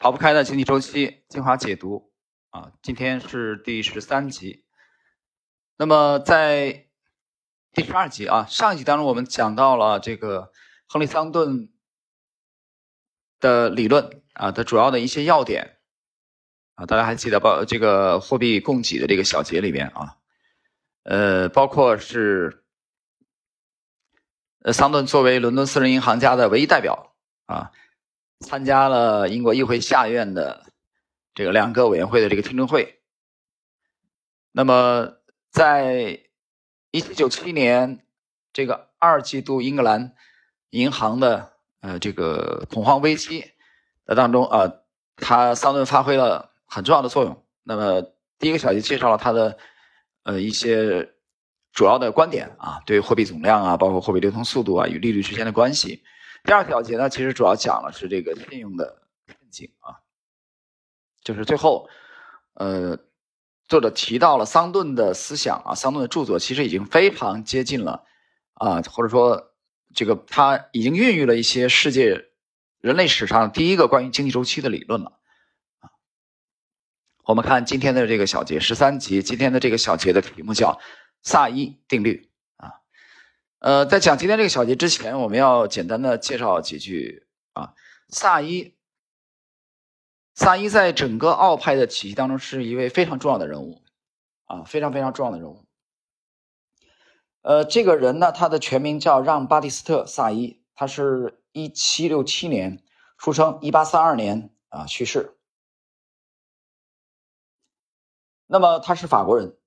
逃不开的经济周期精华解读啊，今天是第十三集。那么在第十二集啊，上一集当中我们讲到了这个亨利桑顿的理论啊的主要的一些要点啊，大家还记得包这个货币供给的这个小节里边啊，呃，包括是呃桑顿作为伦敦私人银行家的唯一代表啊。参加了英国议会下院的这个两个委员会的这个听证会。那么，在一七九七年这个二季度英格兰银行的呃这个恐慌危机的当中啊，他桑顿发挥了很重要的作用。那么，第一个小节介绍了他的呃一些主要的观点啊，对货币总量啊，包括货币流通速度啊与利率之间的关系。第二小节呢，其实主要讲了是这个信用的陷阱啊，就是最后，呃，作者提到了桑顿的思想啊，桑顿的著作其实已经非常接近了啊，或者说这个他已经孕育了一些世界人类史上第一个关于经济周期的理论了啊。我们看今天的这个小节十三集，今天的这个小节的题目叫萨伊定律。呃，在讲今天这个小节之前，我们要简单的介绍几句啊。萨伊，萨伊在整个奥派的体系当中是一位非常重要的人物啊，非常非常重要的人物。呃，这个人呢，他的全名叫让·巴蒂斯特·萨伊，他是一七六七年出生，一八三二年啊去世。那么他是法国人。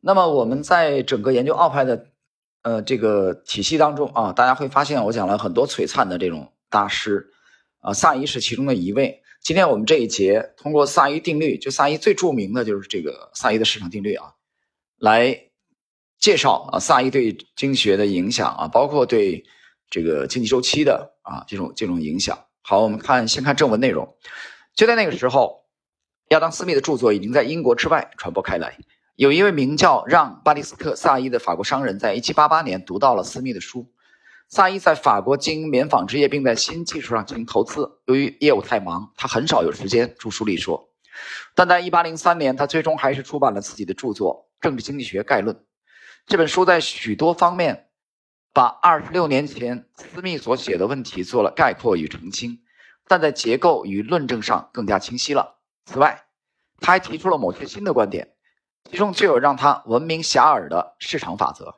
那么我们在整个研究奥派的。呃，这个体系当中啊，大家会发现我讲了很多璀璨的这种大师，啊，萨伊是其中的一位。今天我们这一节通过萨伊定律，就萨伊最著名的就是这个萨伊的市场定律啊，来介绍啊萨伊对经济学的影响啊，包括对这个经济周期的啊这种这种影响。好，我们看先看正文内容。就在那个时候，亚当斯密的著作已经在英国之外传播开来。有一位名叫让·巴蒂斯特·萨伊的法国商人，在1788年读到了斯密的书。萨伊在法国经营棉纺织业，并在新技术上进行投资。由于业务太忙，他很少有时间著书立说。但在1803年，他最终还是出版了自己的著作《政治经济学概论》。这本书在许多方面把26年前斯密所写的问题做了概括与澄清，但在结构与论证上更加清晰了。此外，他还提出了某些新的观点。其中就有让他闻名遐迩的市场法则，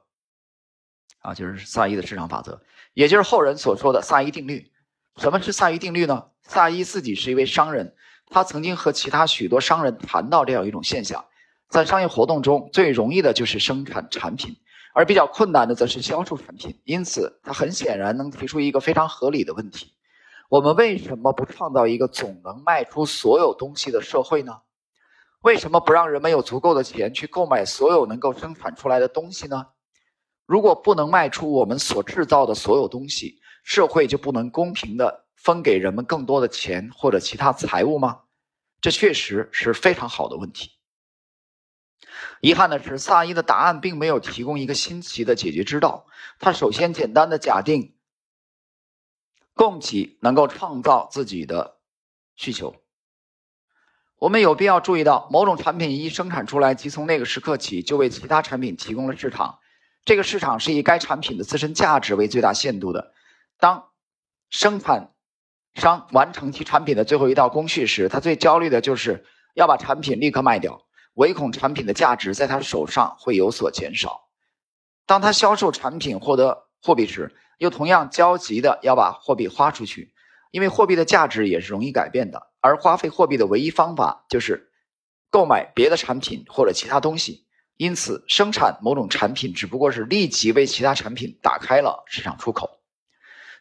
啊，就是萨伊的市场法则，也就是后人所说的萨伊定律。什么是萨伊定律呢？萨伊自己是一位商人，他曾经和其他许多商人谈到这样一种现象：在商业活动中，最容易的就是生产产品，而比较困难的则是销售产品。因此，他很显然能提出一个非常合理的问题：我们为什么不创造一个总能卖出所有东西的社会呢？为什么不让人们有足够的钱去购买所有能够生产出来的东西呢？如果不能卖出我们所制造的所有东西，社会就不能公平的分给人们更多的钱或者其他财物吗？这确实是非常好的问题。遗憾的是，萨伊的答案并没有提供一个新奇的解决之道。他首先简单的假定，供给能够创造自己的需求。我们有必要注意到，某种产品一生产出来，即从那个时刻起就为其他产品提供了市场。这个市场是以该产品的自身价值为最大限度的。当生产商完成其产品的最后一道工序时，他最焦虑的就是要把产品立刻卖掉，唯恐产品的价值在他手上会有所减少。当他销售产品获得货币时，又同样焦急的要把货币花出去，因为货币的价值也是容易改变的。而花费货币的唯一方法就是购买别的产品或者其他东西，因此生产某种产品只不过是立即为其他产品打开了市场出口。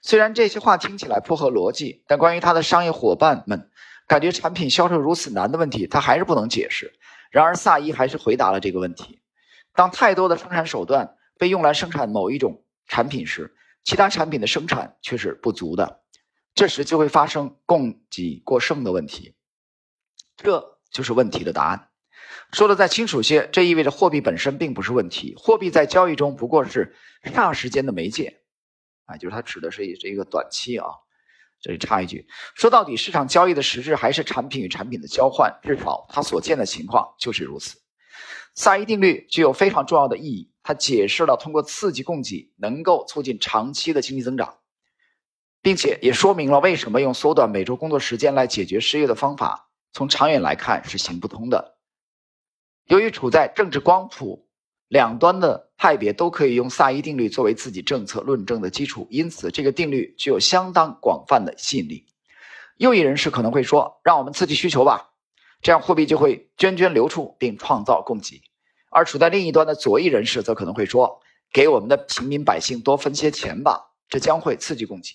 虽然这些话听起来不合逻辑，但关于他的商业伙伴们感觉产品销售如此难的问题，他还是不能解释。然而萨伊还是回答了这个问题：当太多的生产手段被用来生产某一种产品时，其他产品的生产却是不足的。这时就会发生供给过剩的问题，这就是问题的答案。说的再清楚些，这意味着货币本身并不是问题，货币在交易中不过是霎时间的媒介，啊，就是它指的是这一个短期啊，这里插一句，说到底，市场交易的实质还是产品与产品的交换，至少它所见的情况就是如此。萨伊定律具有非常重要的意义，它解释了通过刺激供给能够促进长期的经济增长，并且也说明了为什么用缩短每周工作时间来解决失业的方法，从长远来看是行不通的。由于处在政治光谱两端的派别都可以用萨伊定律作为自己政策论证的基础，因此这个定律具有相当广泛的吸引力。右翼人士可能会说：“让我们刺激需求吧。”这样货币就会涓涓流出，并创造供给；而处在另一端的左翼人士则可能会说：“给我们的平民百姓多分些钱吧，这将会刺激供给。”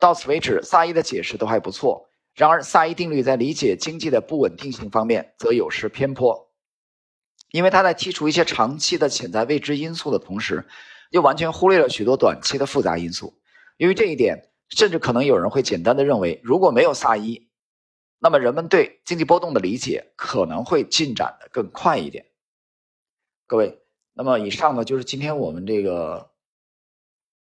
到此为止，萨伊的解释都还不错。然而，萨伊定律在理解经济的不稳定性方面则有失偏颇，因为他在剔除一些长期的潜在未知因素的同时，又完全忽略了许多短期的复杂因素。由于这一点，甚至可能有人会简单的认为，如果没有萨伊，那么人们对经济波动的理解可能会进展的更快一点。各位，那么以上呢就是今天我们这个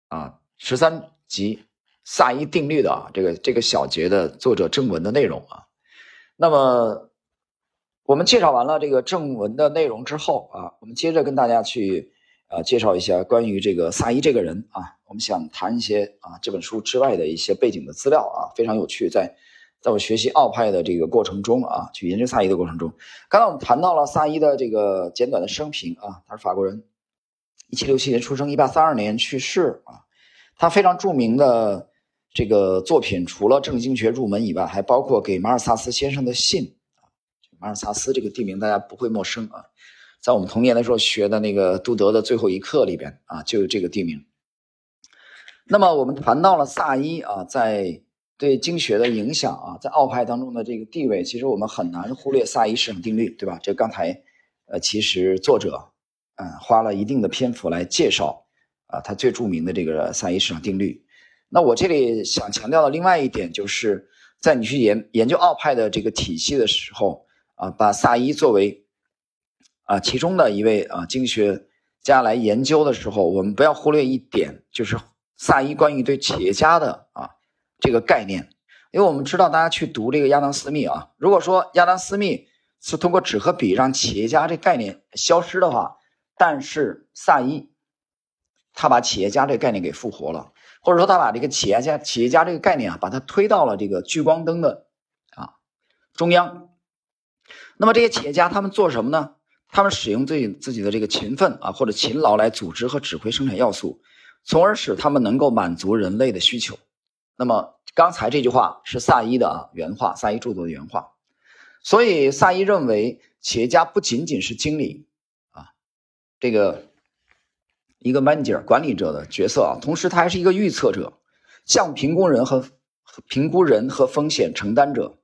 啊十三集萨伊定律的啊这个这个小节的作者正文的内容啊。那么我们介绍完了这个正文的内容之后啊，我们接着跟大家去啊介绍一下关于这个萨伊这个人啊，我们想谈一些啊这本书之外的一些背景的资料啊，非常有趣，在。在我学习奥派的这个过程中啊，去研究萨伊的过程中，刚才我们谈到了萨伊的这个简短的生平啊，他是法国人，一七六七年出生，一八三二年去世啊。他非常著名的这个作品，除了政治经学入门以外，还包括给马尔萨斯先生的信。马尔萨斯这个地名大家不会陌生啊，在我们童年的时候学的那个杜德的最后一课里边啊，就有这个地名。那么我们谈到了萨伊啊，在对经学的影响啊，在奥派当中的这个地位，其实我们很难忽略萨伊市场定律，对吧？这刚才，呃，其实作者，嗯，花了一定的篇幅来介绍啊，他最著名的这个萨伊市场定律。那我这里想强调的另外一点，就是在你去研研究奥派的这个体系的时候啊，把萨伊作为啊其中的一位啊经济学家来研究的时候，我们不要忽略一点，就是萨伊关于对企业家的啊。这个概念，因为我们知道，大家去读这个亚当·斯密啊，如果说亚当·斯密是通过纸和笔让企业家这概念消失的话，但是萨伊他把企业家这个概念给复活了，或者说他把这个企业家企业家这个概念啊，把它推到了这个聚光灯的啊中央。那么这些企业家他们做什么呢？他们使用自己自己的这个勤奋啊或者勤劳来组织和指挥生产要素，从而使他们能够满足人类的需求。那么刚才这句话是萨伊的啊原话，萨伊著作的原话。所以萨伊认为，企业家不仅仅是经理啊，这个一个 manager 管理者的角色啊，同时他还是一个预测者，像评估人和评估人和风险承担者，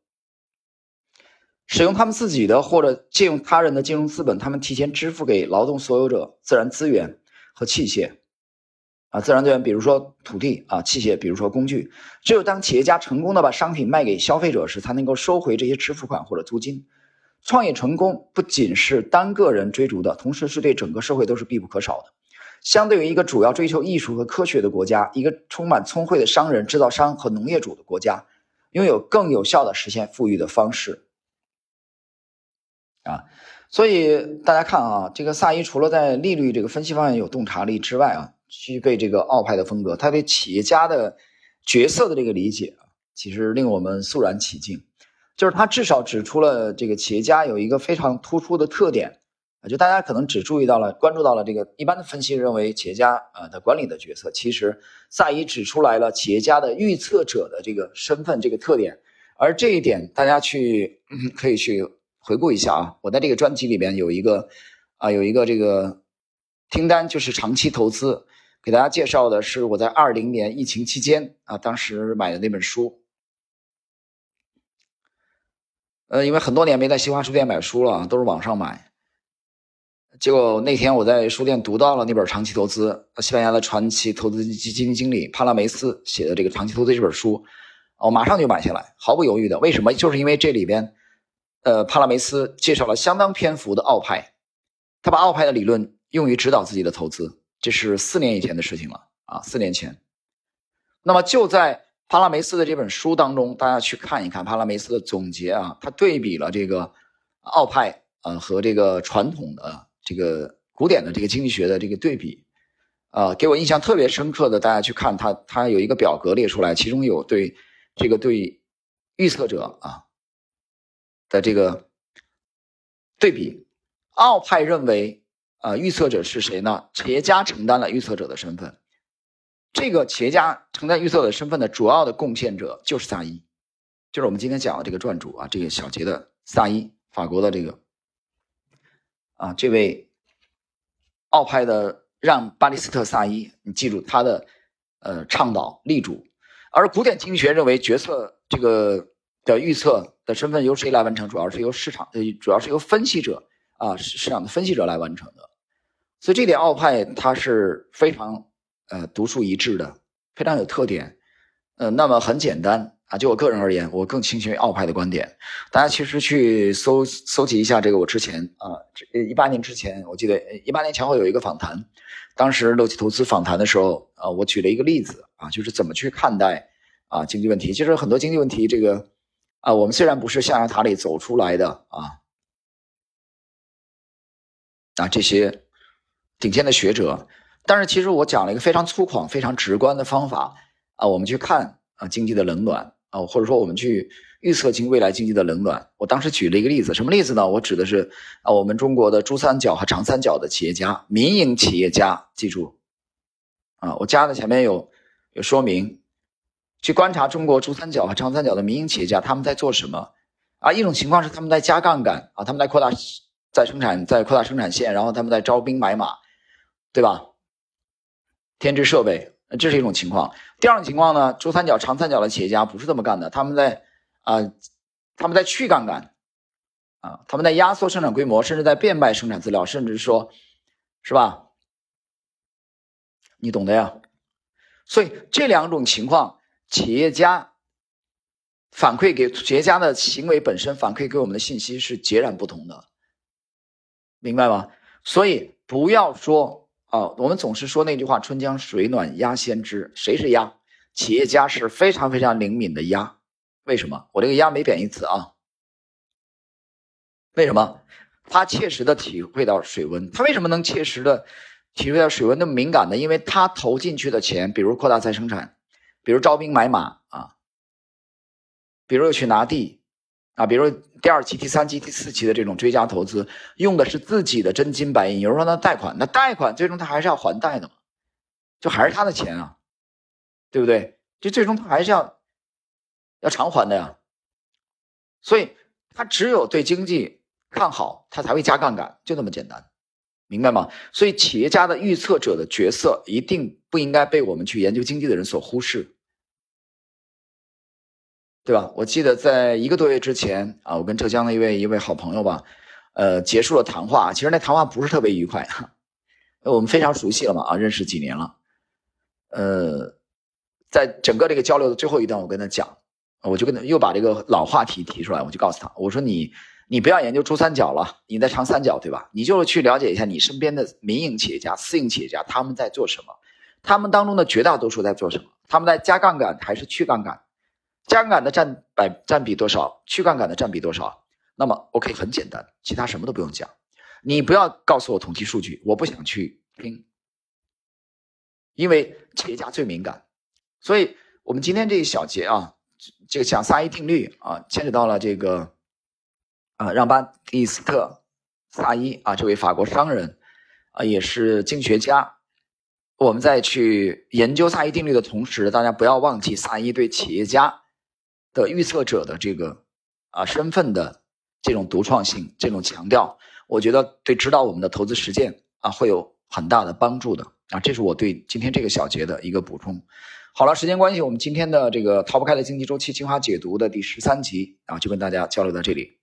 使用他们自己的或者借用他人的金融资本，他们提前支付给劳动所有者自然资源和器械。啊，自然资源，比如说土地啊，器械，比如说工具。只有当企业家成功的把商品卖给消费者时，才能够收回这些支付款或者租金。创业成功不仅是单个人追逐的，同时是对整个社会都是必不可少的。相对于一个主要追求艺术和科学的国家，一个充满聪慧的商人、制造商和农业主的国家，拥有更有效的实现富裕的方式。啊，所以大家看啊，这个萨伊除了在利率这个分析方面有洞察力之外啊。具备这个奥派的风格，他对企业家的角色的这个理解啊，其实令我们肃然起敬。就是他至少指出了这个企业家有一个非常突出的特点就大家可能只注意到了、关注到了这个一般的分析认为企业家啊的管理的角色，其实萨伊指出来了企业家的预测者的这个身份这个特点。而这一点大家去可以去回顾一下啊，我在这个专辑里边有一个啊有一个这个听单，就是长期投资。给大家介绍的是我在二零年疫情期间啊，当时买的那本书。呃，因为很多年没在新华书店买书了，都是网上买。结果那天我在书店读到了那本《长期投资》，西班牙的传奇投资基金经理帕拉梅斯写的这个《长期投资》这本书，我马上就买下来，毫不犹豫的。为什么？就是因为这里边，呃，帕拉梅斯介绍了相当篇幅的奥派，他把奥派的理论用于指导自己的投资。这是四年以前的事情了啊！四年前，那么就在帕拉梅斯的这本书当中，大家去看一看帕拉梅斯的总结啊，他对比了这个奥派呃和这个传统的这个古典的这个经济学的这个对比，啊，给我印象特别深刻的，大家去看他他有一个表格列出来，其中有对这个对预测者啊的这个对比，奥派认为啊预测者是谁呢？企业家承担了预测者的身份。这个企业家承担预测的身份的主要的贡献者就是萨伊，就是我们今天讲的这个传主啊，这个小节的萨伊，法国的这个啊，这位奥派的让巴利斯特萨伊，你记住他的呃倡导立主，而古典经济学认为决策这个的预测的身份由谁来完成？主要是由市场呃，主要是由分析者啊市市场的分析者来完成的，所以这点奥派他是非常。呃，独树一帜的，非常有特点。呃，那么很简单啊，就我个人而言，我更倾向于澳派的观点。大家其实去搜搜集一下这个，我之前啊，这一八年之前，我记得一八年前后有一个访谈，当时乐奇投资访谈的时候啊，我举了一个例子啊，就是怎么去看待啊经济问题。其实很多经济问题，这个啊，我们虽然不是象牙塔里走出来的啊，啊这些顶尖的学者。但是其实我讲了一个非常粗犷、非常直观的方法啊，我们去看啊经济的冷暖啊，或者说我们去预测经未来经济的冷暖。我当时举了一个例子，什么例子呢？我指的是啊我们中国的珠三角和长三角的企业家、民营企业家，记住啊，我加的前面有有说明，去观察中国珠三角和长三角的民营企业家他们在做什么啊？一种情况是他们在加杠杆啊，他们在扩大在生产在扩大生产线，然后他们在招兵买马，对吧？添置设备，这是一种情况。第二种情况呢，珠三角、长三角的企业家不是这么干的，他们在啊，他们在去杠杆，啊，他们在压缩生产规模，甚至在变卖生产资料，甚至说，是吧？你懂的呀。所以这两种情况，企业家反馈给企业家的行为本身反馈给我们的信息是截然不同的，明白吗？所以不要说。啊，我们总是说那句话“春江水暖鸭先知”，谁是鸭？企业家是非常非常灵敏的鸭。为什么？我这个鸭没贬义词啊。为什么？他切实的体会到水温。他为什么能切实的体会到水温那么敏感呢？因为他投进去的钱，比如扩大再生产，比如招兵买马啊，比如又去拿地。啊，比如第二期、第三期、第四期的这种追加投资，用的是自己的真金白银。有人说那贷款，那贷款最终他还是要还贷的嘛，就还是他的钱啊，对不对？就最终他还是要要偿还的呀。所以他只有对经济看好，他才会加杠杆，就那么简单，明白吗？所以企业家的预测者的角色一定不应该被我们去研究经济的人所忽视。对吧？我记得在一个多月之前啊，我跟浙江的一位一位好朋友吧，呃，结束了谈话。其实那谈话不是特别愉快，我们非常熟悉了嘛，啊，认识几年了。呃，在整个这个交流的最后一段，我跟他讲，我就跟他又把这个老话题提出来，我就告诉他，我说你你不要研究珠三角了，你在长三角对吧？你就去了解一下你身边的民营企业家、私营企业家他们在做什么，他们当中的绝大多数在做什么？他们在加杠杆还是去杠杆？加杠杆的占百占比多少？去杠杆的占比多少？那么 OK 很简单，其他什么都不用讲。你不要告诉我统计数据，我不想去听，因为企业家最敏感。所以我们今天这一小节啊，这个讲萨伊定律啊，牵扯到了这个啊让巴蒂斯特萨伊啊这位法国商人啊，也是经济学家。我们在去研究萨伊定律的同时，大家不要忘记萨伊对企业家。的预测者的这个啊身份的这种独创性，这种强调，我觉得对指导我们的投资实践啊会有很大的帮助的啊，这是我对今天这个小节的一个补充。好了，时间关系，我们今天的这个逃不开的经济周期精华解读的第十三集啊，就跟大家交流到这里。